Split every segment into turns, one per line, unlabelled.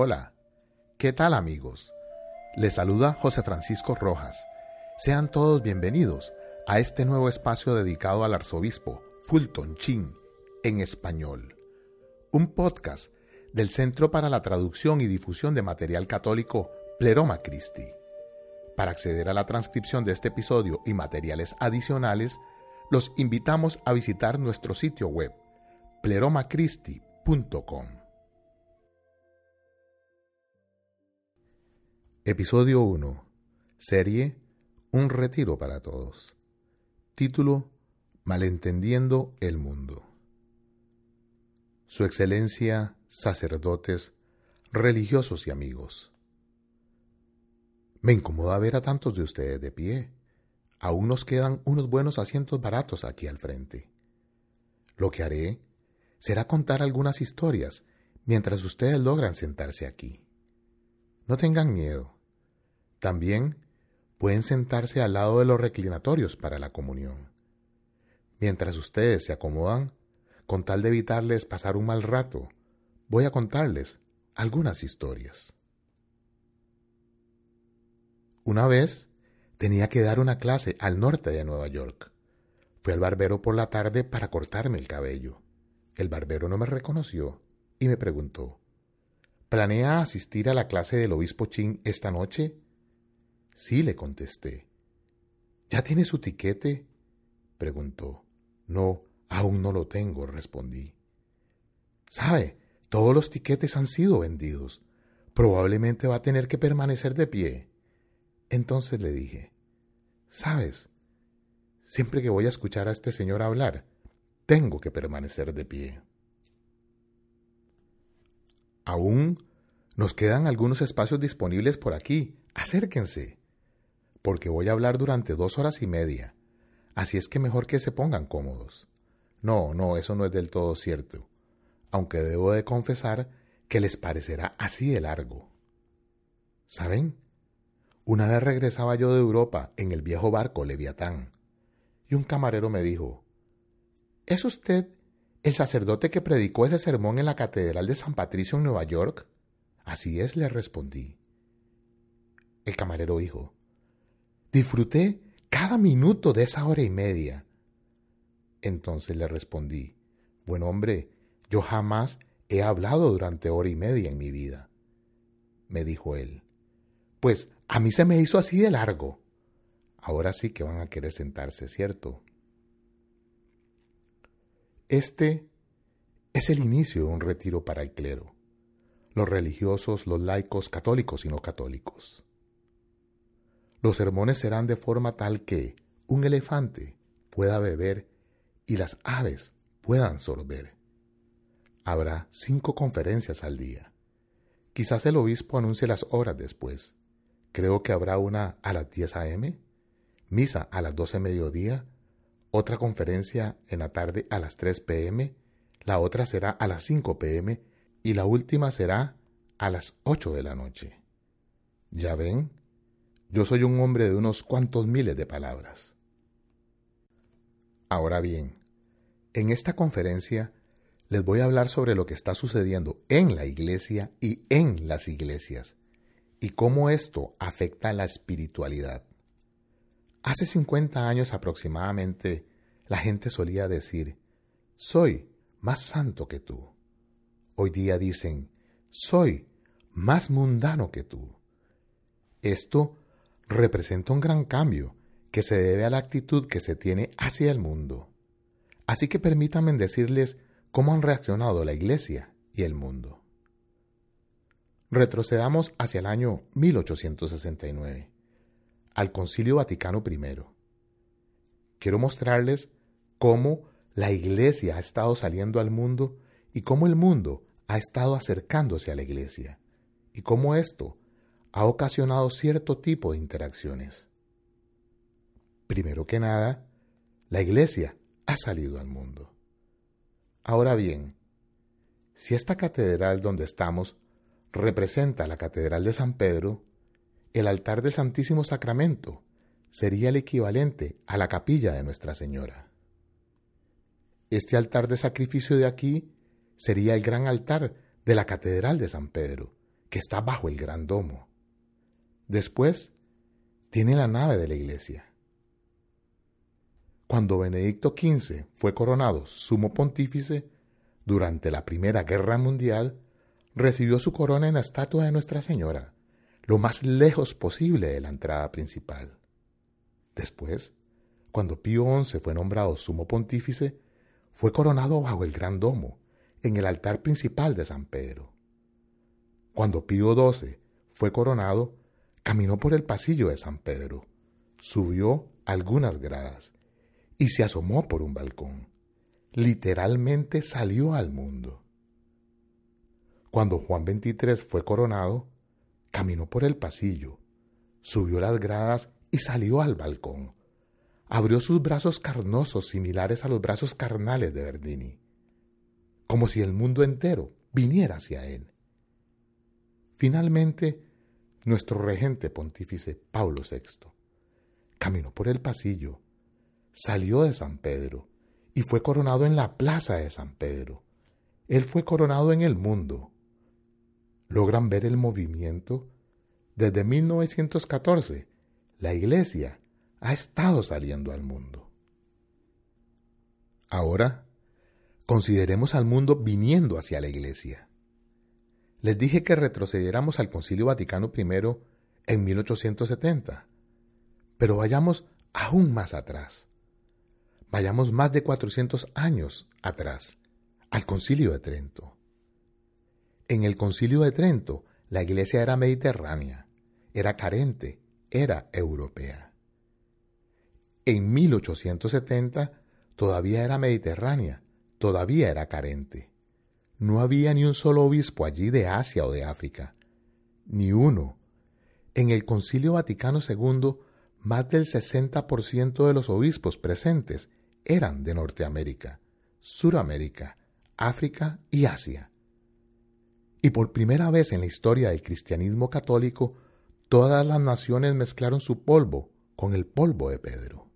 Hola, ¿qué tal amigos? Les saluda José Francisco Rojas. Sean todos bienvenidos a este nuevo espacio dedicado al arzobispo Fulton Chin en español. Un podcast del Centro para la Traducción y Difusión de Material Católico Pleroma Christi. Para acceder a la transcripción de este episodio y materiales adicionales, los invitamos a visitar nuestro sitio web pleromacristi.com. Episodio 1. Serie Un retiro para todos. Título Malentendiendo el mundo. Su Excelencia, sacerdotes, religiosos y amigos. Me incomoda ver a tantos de ustedes de pie. Aún nos quedan unos buenos asientos baratos aquí al frente. Lo que haré será contar algunas historias mientras ustedes logran sentarse aquí. No tengan miedo. También pueden sentarse al lado de los reclinatorios para la comunión. Mientras ustedes se acomodan, con tal de evitarles pasar un mal rato, voy a contarles algunas historias. Una vez tenía que dar una clase al norte de Nueva York. Fui al barbero por la tarde para cortarme el cabello. El barbero no me reconoció y me preguntó, ¿Planea asistir a la clase del obispo Chin esta noche? Sí, le contesté. ¿Ya tiene su tiquete? preguntó. No, aún no lo tengo, respondí. ¿Sabe? Todos los tiquetes han sido vendidos. Probablemente va a tener que permanecer de pie. Entonces le dije, ¿sabes? Siempre que voy a escuchar a este señor hablar, tengo que permanecer de pie. Aún nos quedan algunos espacios disponibles por aquí. Acérquense, porque voy a hablar durante dos horas y media. Así es que mejor que se pongan cómodos. No, no, eso no es del todo cierto, aunque debo de confesar que les parecerá así de largo. ¿Saben? Una vez regresaba yo de Europa en el viejo barco Leviatán, y un camarero me dijo, ¿Es usted el sacerdote que predicó ese sermón en la Catedral de San Patricio en Nueva York? Así es, le respondí. El camarero dijo, disfruté cada minuto de esa hora y media. Entonces le respondí, buen hombre, yo jamás he hablado durante hora y media en mi vida. Me dijo él, pues a mí se me hizo así de largo. Ahora sí que van a querer sentarse, ¿cierto? Este es el inicio de un retiro para el clero, los religiosos, los laicos, católicos y no católicos. Los sermones serán de forma tal que un elefante pueda beber y las aves puedan sorber. Habrá cinco conferencias al día. Quizás el obispo anuncie las horas después. Creo que habrá una a las 10 a.m., misa a las 12 mediodía otra conferencia en la tarde a las 3 pm, la otra será a las 5 pm y la última será a las 8 de la noche. Ya ven, yo soy un hombre de unos cuantos miles de palabras. Ahora bien, en esta conferencia les voy a hablar sobre lo que está sucediendo en la iglesia y en las iglesias, y cómo esto afecta la espiritualidad. Hace 50 años aproximadamente, la gente solía decir, soy más santo que tú. Hoy día dicen, soy más mundano que tú. Esto representa un gran cambio que se debe a la actitud que se tiene hacia el mundo. Así que permítanme decirles cómo han reaccionado la Iglesia y el mundo. Retrocedamos hacia el año 1869 al Concilio Vaticano I. Quiero mostrarles cómo la Iglesia ha estado saliendo al mundo y cómo el mundo ha estado acercándose a la Iglesia y cómo esto ha ocasionado cierto tipo de interacciones. Primero que nada, la Iglesia ha salido al mundo. Ahora bien, si esta catedral donde estamos representa la Catedral de San Pedro, el altar del Santísimo Sacramento sería el equivalente a la capilla de Nuestra Señora. Este altar de sacrificio de aquí sería el gran altar de la Catedral de San Pedro, que está bajo el gran domo. Después, tiene la nave de la iglesia. Cuando Benedicto XV fue coronado sumo pontífice durante la Primera Guerra Mundial, recibió su corona en la estatua de Nuestra Señora, lo más lejos posible de la entrada principal. Después, cuando Pío XI fue nombrado sumo pontífice, fue coronado bajo el gran domo, en el altar principal de San Pedro. Cuando Pío XII fue coronado, caminó por el pasillo de San Pedro, subió algunas gradas y se asomó por un balcón. Literalmente salió al mundo. Cuando Juan XXIII fue coronado, caminó por el pasillo, subió las gradas y salió al balcón. Abrió sus brazos carnosos similares a los brazos carnales de Berdini, como si el mundo entero viniera hacia él. Finalmente, nuestro regente pontífice Pablo VI caminó por el pasillo, salió de San Pedro y fue coronado en la plaza de San Pedro. Él fue coronado en el mundo. ¿Logran ver el movimiento? Desde 1914, la Iglesia ha estado saliendo al mundo. Ahora, consideremos al mundo viniendo hacia la Iglesia. Les dije que retrocediéramos al Concilio Vaticano I en 1870, pero vayamos aún más atrás. Vayamos más de 400 años atrás, al Concilio de Trento. En el Concilio de Trento, la Iglesia era mediterránea, era carente, era europea. En 1870 todavía era mediterránea, todavía era carente. No había ni un solo obispo allí de Asia o de África. Ni uno. En el Concilio Vaticano II, más del 60% de los obispos presentes eran de Norteamérica, Suramérica, África y Asia. Y por primera vez en la historia del cristianismo católico, todas las naciones mezclaron su polvo con el polvo de Pedro.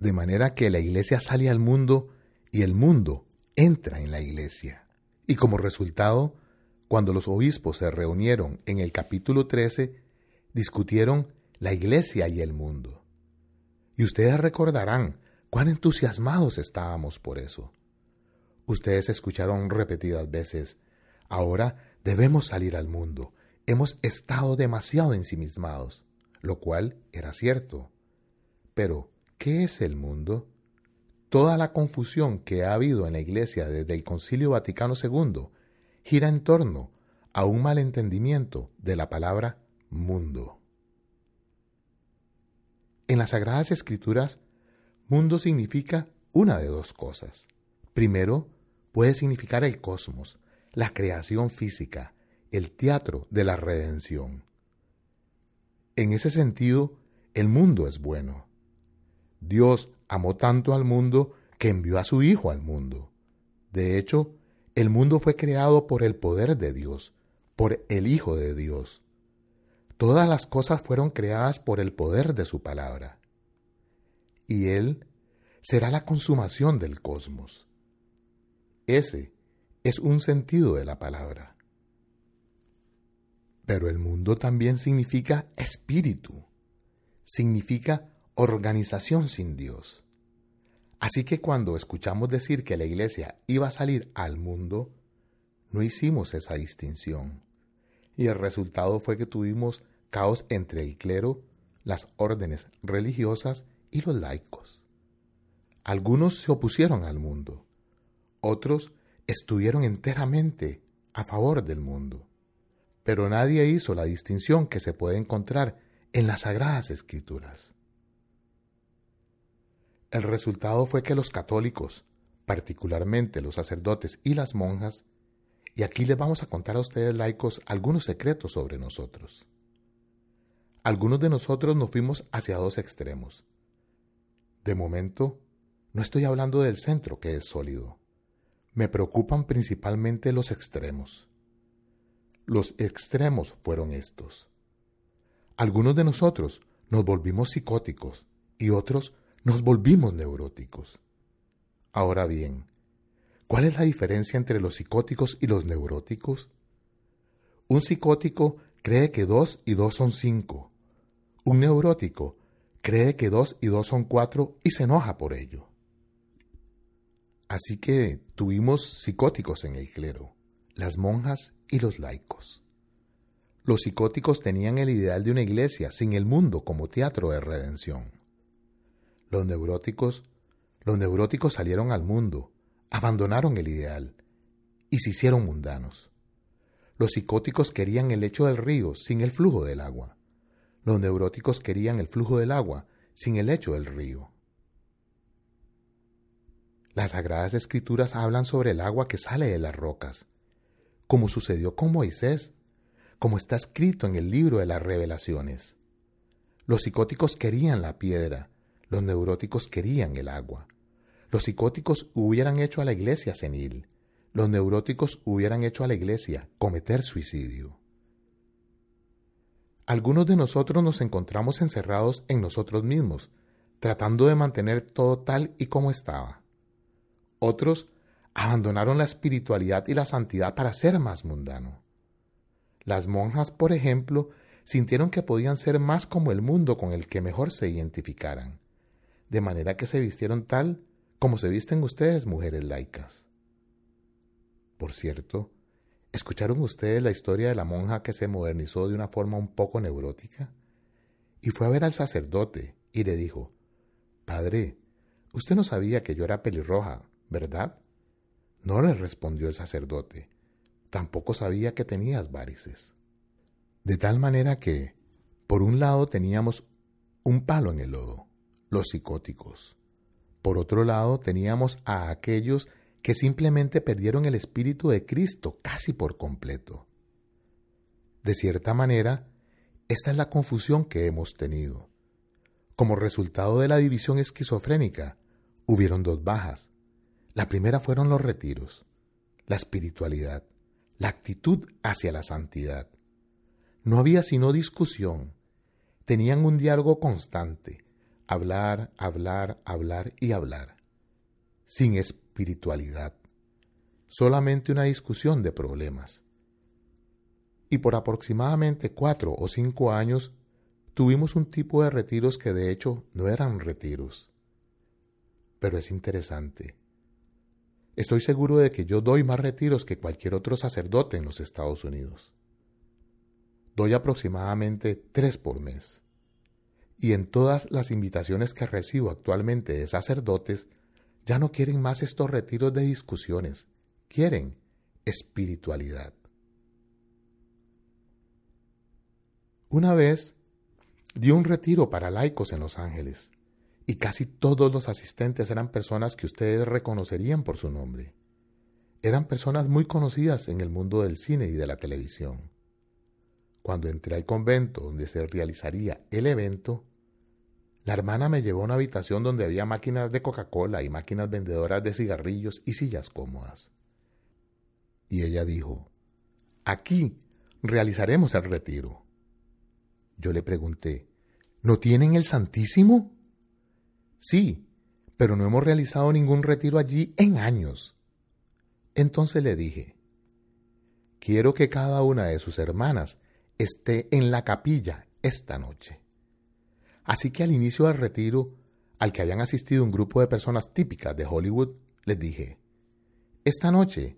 De manera que la iglesia sale al mundo y el mundo entra en la iglesia. Y como resultado, cuando los obispos se reunieron en el capítulo 13, discutieron la iglesia y el mundo. Y ustedes recordarán cuán entusiasmados estábamos por eso. Ustedes escucharon repetidas veces, ahora debemos salir al mundo, hemos estado demasiado ensimismados, lo cual era cierto. Pero, ¿qué es el mundo? Toda la confusión que ha habido en la Iglesia desde el Concilio Vaticano II gira en torno a un malentendimiento de la palabra mundo. En las Sagradas Escrituras, mundo significa una de dos cosas. Primero, puede significar el cosmos, la creación física, el teatro de la redención. En ese sentido, el mundo es bueno. Dios amó tanto al mundo que envió a su Hijo al mundo. De hecho, el mundo fue creado por el poder de Dios, por el Hijo de Dios. Todas las cosas fueron creadas por el poder de su palabra. Y Él será la consumación del cosmos. Ese es un sentido de la palabra. Pero el mundo también significa espíritu, significa organización sin Dios. Así que cuando escuchamos decir que la iglesia iba a salir al mundo, no hicimos esa distinción. Y el resultado fue que tuvimos caos entre el clero, las órdenes religiosas y los laicos. Algunos se opusieron al mundo, otros estuvieron enteramente a favor del mundo, pero nadie hizo la distinción que se puede encontrar en las sagradas escrituras. El resultado fue que los católicos, particularmente los sacerdotes y las monjas, y aquí les vamos a contar a ustedes laicos algunos secretos sobre nosotros. Algunos de nosotros nos fuimos hacia dos extremos. De momento, no estoy hablando del centro que es sólido. Me preocupan principalmente los extremos. Los extremos fueron estos. Algunos de nosotros nos volvimos psicóticos y otros nos volvimos neuróticos. Ahora bien, ¿cuál es la diferencia entre los psicóticos y los neuróticos? Un psicótico cree que dos y dos son cinco. Un neurótico cree que dos y dos son cuatro y se enoja por ello. Así que tuvimos psicóticos en el clero, las monjas y los laicos. Los psicóticos tenían el ideal de una iglesia sin el mundo como teatro de redención. Los neuróticos, los neuróticos salieron al mundo, abandonaron el ideal y se hicieron mundanos. Los psicóticos querían el lecho del río sin el flujo del agua. Los neuróticos querían el flujo del agua sin el lecho del río. Las sagradas escrituras hablan sobre el agua que sale de las rocas, como sucedió con Moisés, como está escrito en el libro de las revelaciones. Los psicóticos querían la piedra, los neuróticos querían el agua. Los psicóticos hubieran hecho a la iglesia senil, los neuróticos hubieran hecho a la iglesia cometer suicidio. Algunos de nosotros nos encontramos encerrados en nosotros mismos, tratando de mantener todo tal y como estaba. Otros abandonaron la espiritualidad y la santidad para ser más mundano. Las monjas, por ejemplo, sintieron que podían ser más como el mundo con el que mejor se identificaran, de manera que se vistieron tal como se visten ustedes, mujeres laicas. Por cierto, ¿escucharon ustedes la historia de la monja que se modernizó de una forma un poco neurótica? Y fue a ver al sacerdote y le dijo, Padre, usted no sabía que yo era pelirroja, ¿verdad? No le respondió el sacerdote, tampoco sabía que tenías varices. De tal manera que, por un lado teníamos un palo en el lodo, los psicóticos. Por otro lado teníamos a aquellos que simplemente perdieron el Espíritu de Cristo casi por completo. De cierta manera, esta es la confusión que hemos tenido. Como resultado de la división esquizofrénica, hubieron dos bajas. La primera fueron los retiros, la espiritualidad, la actitud hacia la santidad. No había sino discusión. Tenían un diálogo constante, hablar, hablar, hablar y hablar, sin espiritualidad, solamente una discusión de problemas. Y por aproximadamente cuatro o cinco años tuvimos un tipo de retiros que de hecho no eran retiros. Pero es interesante. Estoy seguro de que yo doy más retiros que cualquier otro sacerdote en los Estados Unidos. Doy aproximadamente tres por mes. Y en todas las invitaciones que recibo actualmente de sacerdotes, ya no quieren más estos retiros de discusiones, quieren espiritualidad. Una vez di un retiro para laicos en Los Ángeles y casi todos los asistentes eran personas que ustedes reconocerían por su nombre. Eran personas muy conocidas en el mundo del cine y de la televisión. Cuando entré al convento donde se realizaría el evento, la hermana me llevó a una habitación donde había máquinas de Coca-Cola y máquinas vendedoras de cigarrillos y sillas cómodas. Y ella dijo, aquí realizaremos el retiro. Yo le pregunté, ¿no tienen el Santísimo? Sí, pero no hemos realizado ningún retiro allí en años. Entonces le dije, quiero que cada una de sus hermanas esté en la capilla esta noche. Así que al inicio del retiro, al que habían asistido un grupo de personas típicas de Hollywood, les dije, esta noche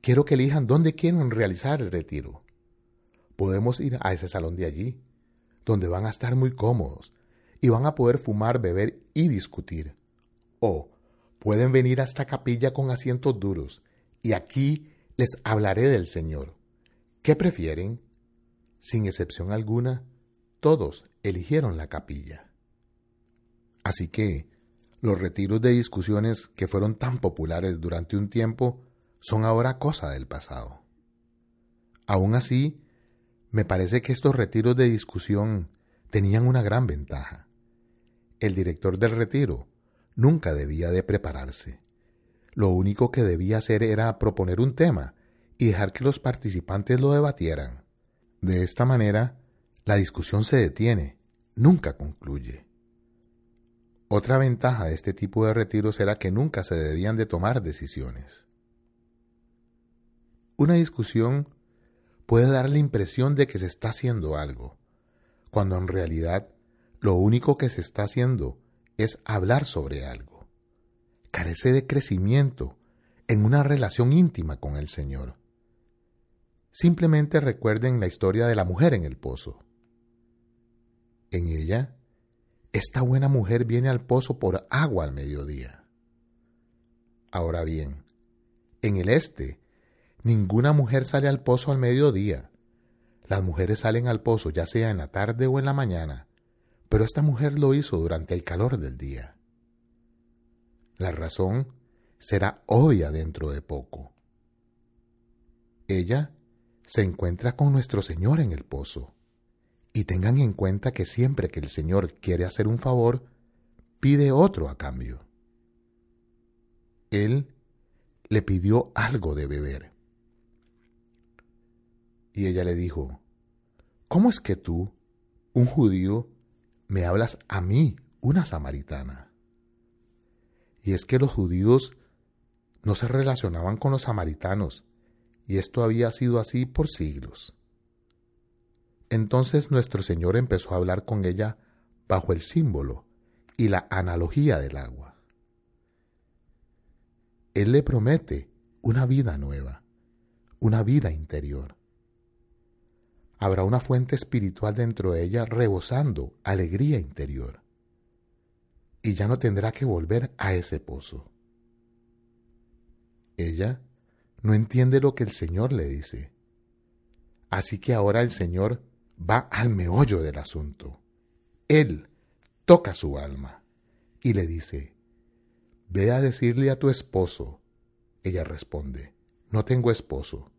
quiero que elijan dónde quieren realizar el retiro. Podemos ir a ese salón de allí, donde van a estar muy cómodos, y van a poder fumar, beber y discutir. O pueden venir a esta capilla con asientos duros y aquí les hablaré del Señor. ¿Qué prefieren? Sin excepción alguna, todos eligieron la capilla. Así que los retiros de discusiones que fueron tan populares durante un tiempo son ahora cosa del pasado. Aún así, me parece que estos retiros de discusión tenían una gran ventaja el director del retiro nunca debía de prepararse. Lo único que debía hacer era proponer un tema y dejar que los participantes lo debatieran. De esta manera, la discusión se detiene, nunca concluye. Otra ventaja de este tipo de retiros era que nunca se debían de tomar decisiones. Una discusión puede dar la impresión de que se está haciendo algo, cuando en realidad lo único que se está haciendo es hablar sobre algo. Carece de crecimiento en una relación íntima con el Señor. Simplemente recuerden la historia de la mujer en el pozo. En ella, esta buena mujer viene al pozo por agua al mediodía. Ahora bien, en el este, ninguna mujer sale al pozo al mediodía. Las mujeres salen al pozo ya sea en la tarde o en la mañana, pero esta mujer lo hizo durante el calor del día. La razón será obvia dentro de poco. Ella se encuentra con nuestro Señor en el pozo. Y tengan en cuenta que siempre que el Señor quiere hacer un favor, pide otro a cambio. Él le pidió algo de beber. Y ella le dijo, ¿Cómo es que tú, un judío, me hablas a mí, una samaritana? Y es que los judíos no se relacionaban con los samaritanos, y esto había sido así por siglos. Entonces nuestro Señor empezó a hablar con ella bajo el símbolo y la analogía del agua. Él le promete una vida nueva, una vida interior. Habrá una fuente espiritual dentro de ella rebosando alegría interior. Y ya no tendrá que volver a ese pozo. Ella no entiende lo que el Señor le dice. Así que ahora el Señor va al meollo del asunto. Él toca su alma y le dice, Ve a decirle a tu esposo. Ella responde, No tengo esposo.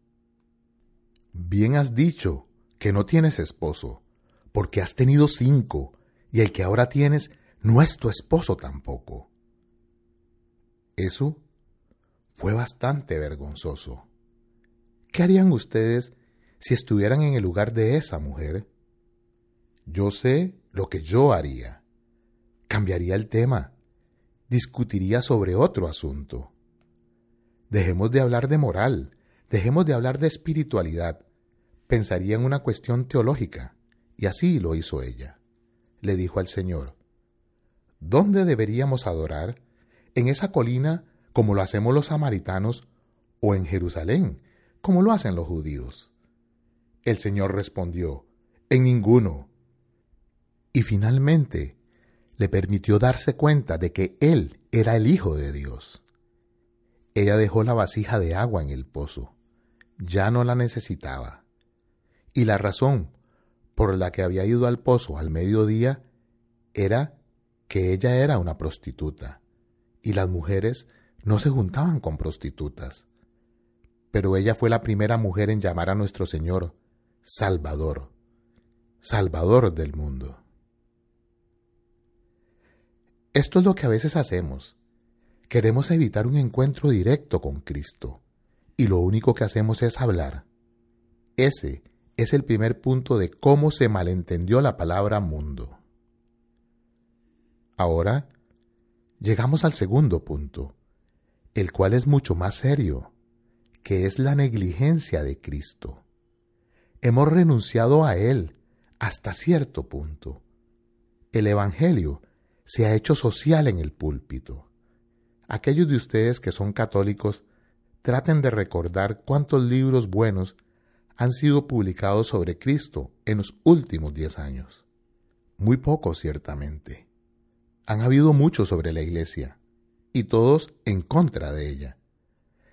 Bien has dicho que no tienes esposo, porque has tenido cinco, y el que ahora tienes no es tu esposo tampoco. Eso fue bastante vergonzoso. ¿Qué harían ustedes si estuvieran en el lugar de esa mujer? Yo sé lo que yo haría. Cambiaría el tema. Discutiría sobre otro asunto. Dejemos de hablar de moral, dejemos de hablar de espiritualidad. Pensaría en una cuestión teológica, y así lo hizo ella. Le dijo al Señor, ¿Dónde deberíamos adorar? ¿En esa colina como lo hacemos los samaritanos, o en Jerusalén, como lo hacen los judíos? El Señor respondió, en ninguno. Y finalmente le permitió darse cuenta de que Él era el Hijo de Dios. Ella dejó la vasija de agua en el pozo. Ya no la necesitaba. Y la razón por la que había ido al pozo al mediodía era que ella era una prostituta, y las mujeres no se juntaban con prostitutas. Pero ella fue la primera mujer en llamar a nuestro Señor Salvador, Salvador del mundo. Esto es lo que a veces hacemos. Queremos evitar un encuentro directo con Cristo, y lo único que hacemos es hablar. Ese es el primer punto de cómo se malentendió la palabra mundo. Ahora, llegamos al segundo punto el cual es mucho más serio, que es la negligencia de Cristo. Hemos renunciado a Él hasta cierto punto. El Evangelio se ha hecho social en el púlpito. Aquellos de ustedes que son católicos, traten de recordar cuántos libros buenos han sido publicados sobre Cristo en los últimos diez años. Muy pocos, ciertamente. Han habido muchos sobre la Iglesia, y todos en contra de ella.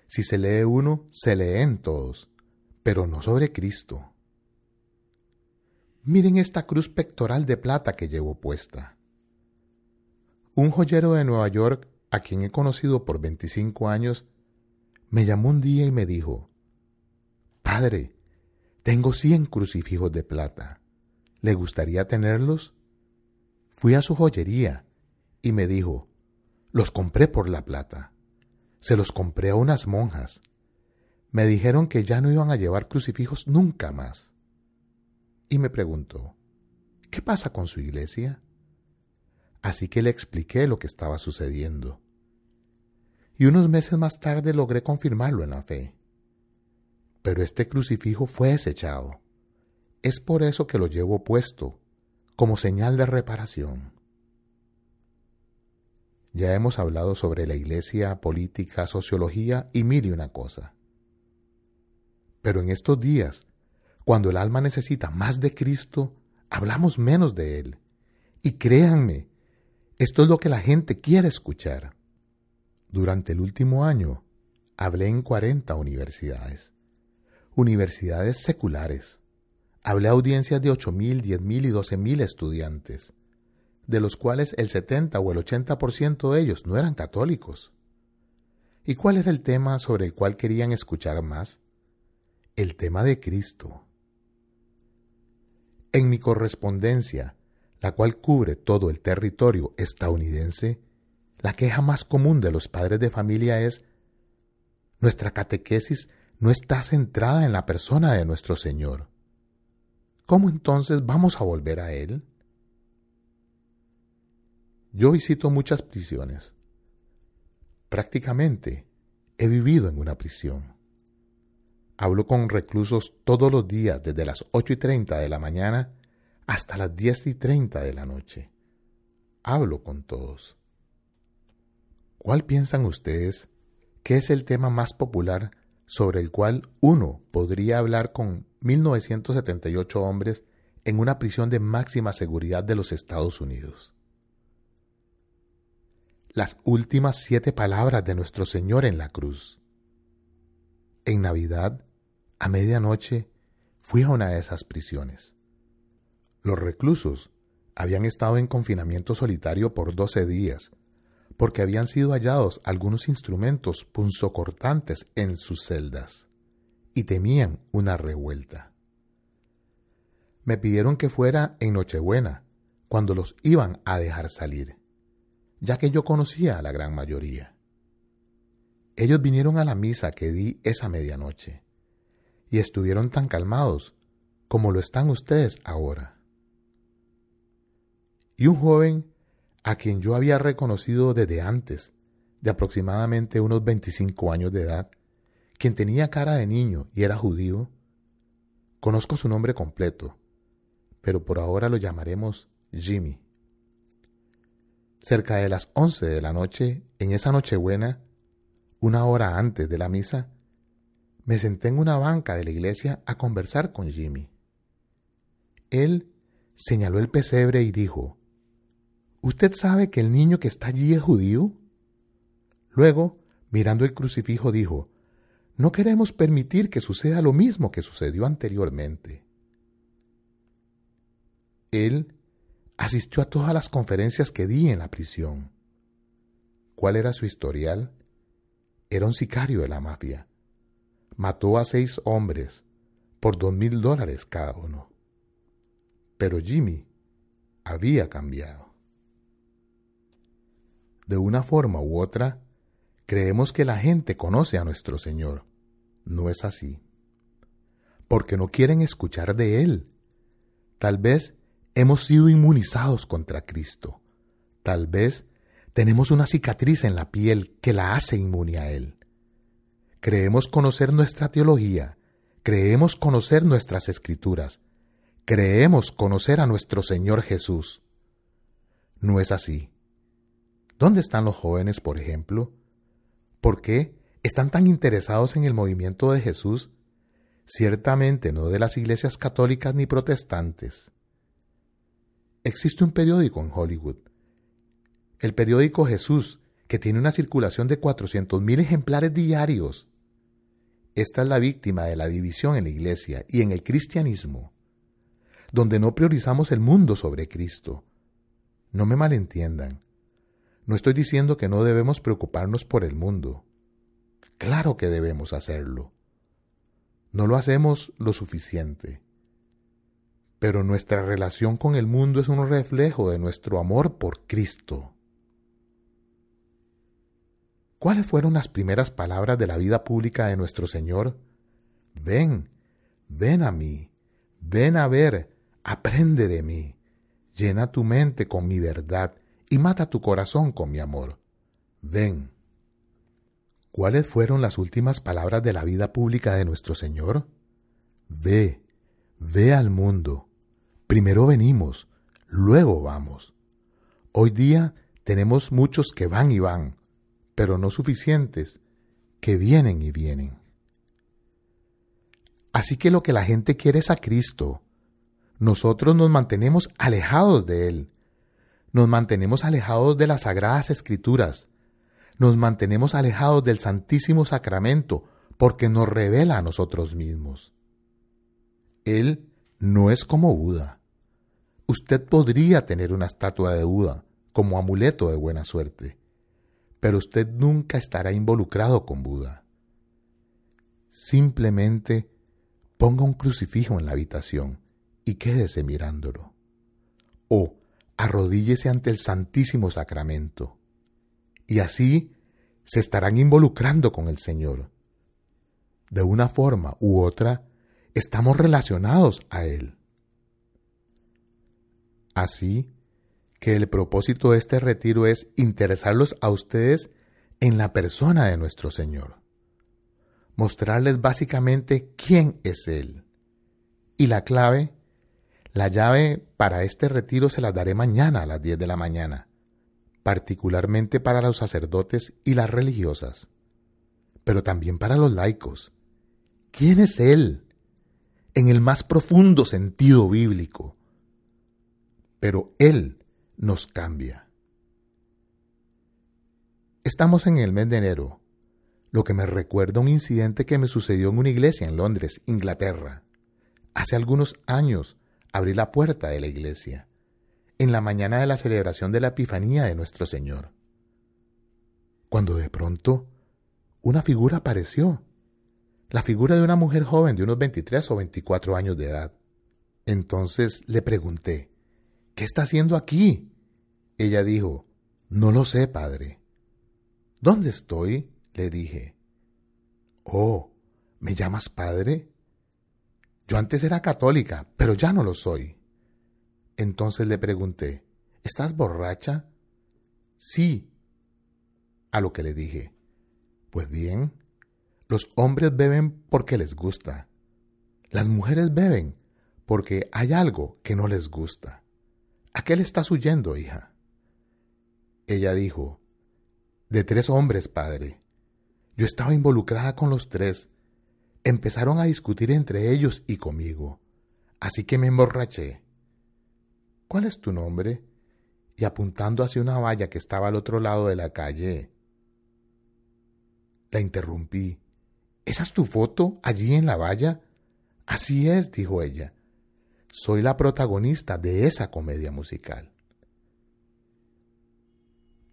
Si se lee uno, se leen todos, pero no sobre Cristo. Miren esta cruz pectoral de plata que llevo puesta. Un joyero de Nueva York, a quien he conocido por 25 años, me llamó un día y me dijo, Padre, tengo cien crucifijos de plata. ¿Le gustaría tenerlos? Fui a su joyería y me dijo, los compré por la plata. Se los compré a unas monjas. Me dijeron que ya no iban a llevar crucifijos nunca más. Y me preguntó, ¿qué pasa con su iglesia? Así que le expliqué lo que estaba sucediendo. Y unos meses más tarde logré confirmarlo en la fe. pero este crucifijo fue desechado. Es por eso que lo llevo puesto, como señal de reparación. Ya hemos hablado sobre la iglesia, política, sociología y mil y una cosa. Pero en estos días, cuando el alma necesita más de Cristo, hablamos menos de Él. Y créanme, esto es lo que la gente quiere escuchar. Durante el último año, hablé en 40 universidades, universidades seculares. Hablé a audiencias de 8.000, 10.000 y 12.000 estudiantes, de los cuales el 70 o el 80% de ellos no eran católicos. ¿Y cuál era el tema sobre el cual querían escuchar más? El tema de Cristo. En mi correspondencia, la cual cubre todo el territorio estadounidense, la queja más común de los padres de familia es nuestra catequesis no está centrada en la persona de nuestro Señor. ¿Cómo entonces vamos a volver a Él? Yo visito muchas prisiones. Prácticamente he vivido en una prisión. Hablo con reclusos todos los días desde las ocho y treinta de la mañana hasta las diez y treinta de la noche. Hablo con todos. ¿Cuál piensan ustedes que es el tema más popular sobre el cual uno podría hablar con 1978 hombres en una prisión de máxima seguridad de los Estados Unidos? Las últimas siete palabras de nuestro Señor en la cruz. En Navidad, a medianoche, fui a una de esas prisiones. Los reclusos habían estado en confinamiento solitario por doce días, porque habían sido hallados algunos instrumentos punzocortantes en sus celdas, y temían una revuelta. Me pidieron que fuera en Nochebuena, cuando los iban a dejar salir, ya que yo conocía a la gran mayoría. Ellos vinieron a la misa que di esa medianoche, y estuvieron tan calmados como lo están ustedes ahora y un joven a quien yo había reconocido desde antes, de aproximadamente unos 25 años de edad, quien tenía cara de niño y era judío. Conozco su nombre completo, pero por ahora lo llamaremos Jimmy. Cerca de las once de la noche, en esa Nochebuena, una hora antes de la misa, me senté en una banca de la iglesia a conversar con Jimmy. Él señaló el pesebre y dijo, ¿Usted sabe que el niño que está allí es judío? Luego, mirando el crucifijo, dijo, No queremos permitir que suceda lo mismo que sucedió anteriormente. Él asistió a todas las conferencias que di en la prisión. ¿Cuál era su historial? Era un sicario de la mafia. Mató a seis hombres por dos mil dólares cada uno. Pero Jimmy había cambiado de una forma u otra, creemos que la gente conoce a nuestro Señor. No es así. Porque no quieren escuchar de Él. Tal vez hemos sido inmunizados contra Cristo. Tal vez tenemos una cicatriz en la piel que la hace inmune a Él. Creemos conocer nuestra teología, creemos conocer nuestras escrituras, creemos conocer a nuestro Señor Jesús. No es así. ¿Dónde están los jóvenes, por ejemplo? ¿Por qué están tan interesados en el movimiento de Jesús? Ciertamente no de las iglesias católicas ni protestantes. Existe un periódico en Hollywood, el periódico Jesús, que tiene una circulación de 400.000 ejemplares diarios. Esta es la víctima de la división en la iglesia y en el cristianismo, donde no priorizamos el mundo sobre Cristo. No me malentiendan. No estoy diciendo que no debemos preocuparnos por el mundo. Claro que debemos hacerlo. No lo hacemos lo suficiente. Pero nuestra relación con el mundo es un reflejo de nuestro amor por Cristo. ¿Cuáles fueron las primeras palabras de la vida pública de nuestro Señor? Ven, ven a mí, ven a ver, aprende de mí, llena tu mente con mi verdad y mata tu corazón con mi amor. Ven. ¿Cuáles fueron las últimas palabras de la vida pública de nuestro Señor? Ve, ve al mundo. Primero venimos, luego vamos. Hoy día tenemos muchos que van y van, pero no suficientes, que vienen y vienen. Así que lo que la gente quiere es a Cristo. Nosotros nos mantenemos alejados de Él. Nos mantenemos alejados de las sagradas escrituras. Nos mantenemos alejados del Santísimo Sacramento porque nos revela a nosotros mismos. Él no es como Buda. Usted podría tener una estatua de Buda como amuleto de buena suerte, pero usted nunca estará involucrado con Buda. Simplemente ponga un crucifijo en la habitación y quédese mirándolo. O arrodíllese ante el Santísimo Sacramento. Y así se estarán involucrando con el Señor. De una forma u otra, estamos relacionados a Él. Así que el propósito de este retiro es interesarlos a ustedes en la persona de nuestro Señor mostrarles básicamente quién es Él. Y la clave, la llave para este retiro se las daré mañana a las 10 de la mañana, particularmente para los sacerdotes y las religiosas, pero también para los laicos. ¿Quién es Él? En el más profundo sentido bíblico. Pero Él nos cambia. Estamos en el mes de enero, lo que me recuerda un incidente que me sucedió en una iglesia en Londres, Inglaterra. Hace algunos años abrí la puerta de la iglesia, en la mañana de la celebración de la Epifanía de nuestro Señor. Cuando de pronto una figura apareció, la figura de una mujer joven de unos 23 o 24 años de edad. Entonces le pregunté, ¿qué está haciendo aquí? Ella dijo, no lo sé, padre. ¿Dónde estoy? le dije, Oh, ¿me llamas padre? Yo antes era católica, pero ya no lo soy. Entonces le pregunté, ¿estás borracha? Sí. A lo que le dije, pues bien, los hombres beben porque les gusta. Las mujeres beben porque hay algo que no les gusta. ¿A qué le estás huyendo, hija? Ella dijo, de tres hombres, padre. Yo estaba involucrada con los tres. Empezaron a discutir entre ellos y conmigo. Así que me emborraché. ¿Cuál es tu nombre? Y apuntando hacia una valla que estaba al otro lado de la calle. La interrumpí. ¿Esa es tu foto allí en la valla? Así es, dijo ella. Soy la protagonista de esa comedia musical.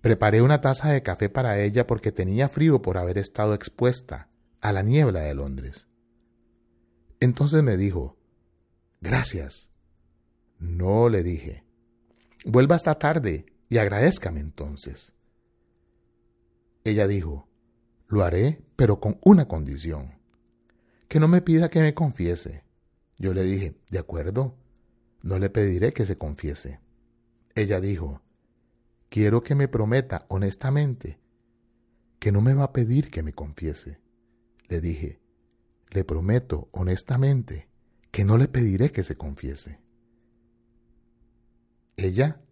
Preparé una taza de café para ella porque tenía frío por haber estado expuesta a la niebla de Londres. Entonces me dijo, Gracias. No le dije. Vuelva esta tarde y agradézcame entonces. Ella dijo, Lo haré, pero con una condición. Que no me pida que me confiese. Yo le dije, De acuerdo, no le pediré que se confiese. Ella dijo, quiero que me prometa honestamente que no me va a pedir que me confiese. Le dije, le prometo honestamente que no le pediré que se confiese. Ella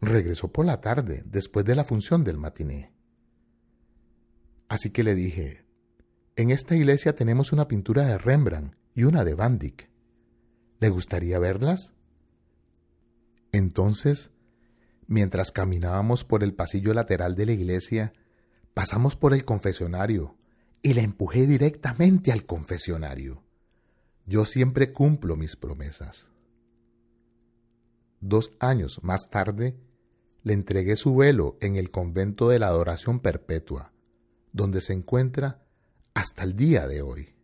regresó por la tarde, después de la función del matiné. Así que le dije, en esta iglesia tenemos una pintura de Rembrandt y una de Van Dyck. ¿Le gustaría verlas? Entonces Mientras caminábamos por el pasillo lateral de la iglesia, pasamos por el confesionario y la empujé directamente al confesionario. Yo siempre cumplo mis promesas. Dos años más tarde, le entregué su velo en el convento de la Adoración Perpetua, donde se encuentra hasta el día de hoy.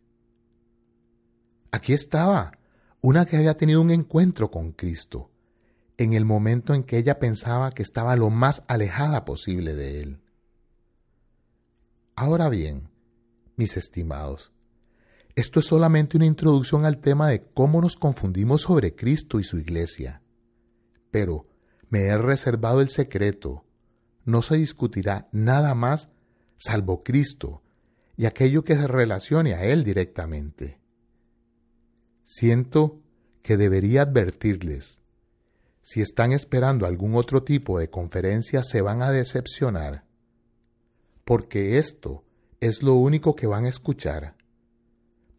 Aquí estaba, una que había tenido un encuentro con Cristo, en el momento en que ella pensaba que estaba lo más alejada posible de él. Ahora bien, mis estimados, esto es solamente una introducción al tema de cómo nos confundimos sobre Cristo y su iglesia. Pero me he reservado el secreto. No se discutirá nada más salvo Cristo y aquello que se relacione a Él directamente. Siento que debería advertirles, si están esperando algún otro tipo de conferencia se van a decepcionar, porque esto es lo único que van a escuchar,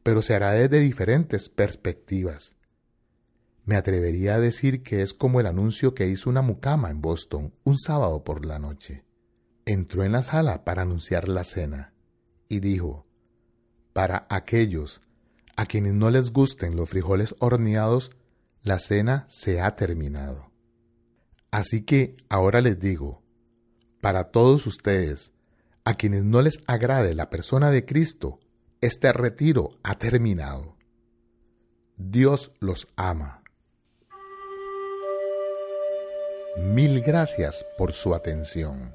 pero se hará desde diferentes perspectivas. Me atrevería a decir que es como el anuncio que hizo una mucama en Boston un sábado por la noche. Entró en la sala para anunciar la cena y dijo, para aquellos a quienes no les gusten los frijoles horneados, la cena se ha terminado. Así que ahora les digo, para todos ustedes, a quienes no les agrade la persona de Cristo, este retiro ha terminado. Dios los ama. Mil gracias por su atención.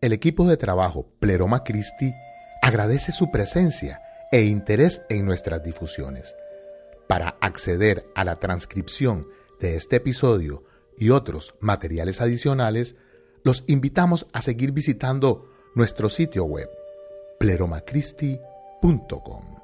El equipo de trabajo Pleroma Christi agradece su presencia e interés en nuestras difusiones. Para acceder a la transcripción de este episodio y otros materiales adicionales, los invitamos a seguir visitando nuestro sitio web pleromacristi.com.